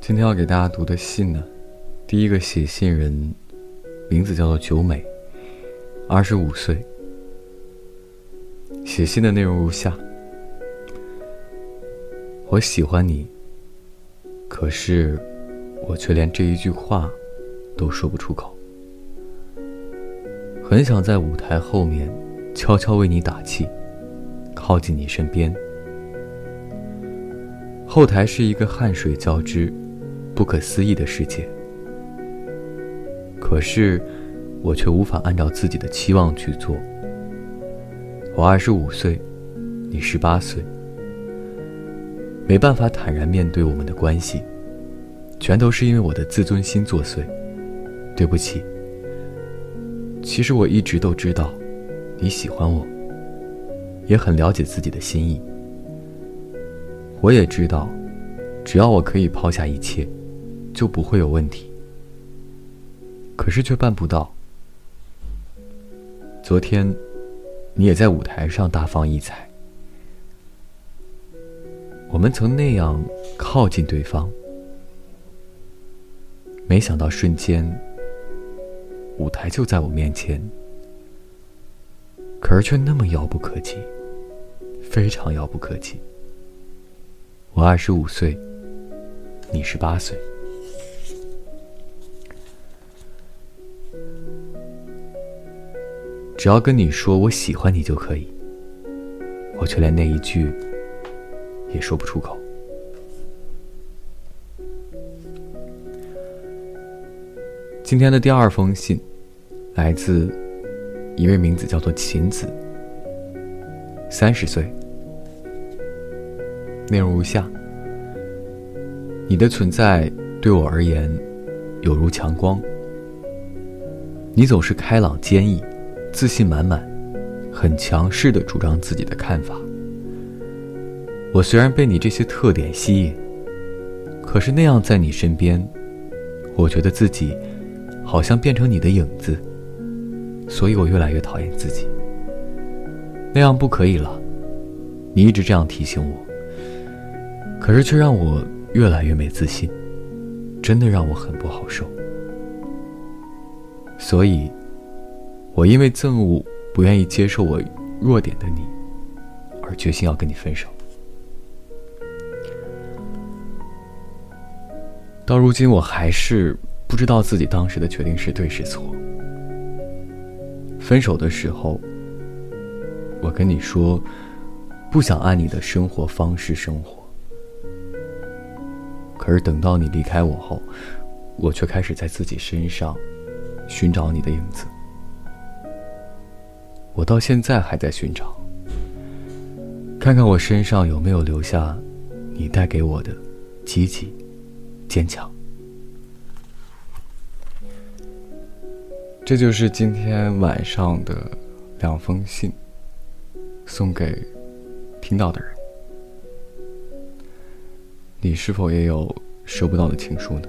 今天要给大家读的信呢，第一个写信人名字叫做九美，二十五岁。写信的内容如下：我喜欢你，可是我却连这一句话都说不出口。很想在舞台后面悄悄为你打气，靠近你身边。后台是一个汗水交织。不可思议的世界，可是我却无法按照自己的期望去做。我二十五岁，你十八岁，没办法坦然面对我们的关系，全都是因为我的自尊心作祟。对不起。其实我一直都知道，你喜欢我，也很了解自己的心意。我也知道，只要我可以抛下一切。就不会有问题。可是却办不到。昨天，你也在舞台上大放异彩，我们曾那样靠近对方，没想到瞬间，舞台就在我面前，可是却那么遥不可及，非常遥不可及。我二十五岁，你十八岁。只要跟你说我喜欢你就可以，我却连那一句也说不出口。今天的第二封信，来自一位名字叫做秦子，三十岁，内容如下：你的存在对我而言，有如强光，你总是开朗坚毅。自信满满，很强势的主张自己的看法。我虽然被你这些特点吸引，可是那样在你身边，我觉得自己好像变成你的影子，所以我越来越讨厌自己。那样不可以了，你一直这样提醒我，可是却让我越来越没自信，真的让我很不好受。所以。我因为憎恶不愿意接受我弱点的你，而决心要跟你分手。到如今，我还是不知道自己当时的决定是对是错。分手的时候，我跟你说，不想按你的生活方式生活。可是等到你离开我后，我却开始在自己身上寻找你的影子。我到现在还在寻找，看看我身上有没有留下你带给我的积极、坚强。这就是今天晚上的两封信，送给听到的人。你是否也有收不到的情书呢？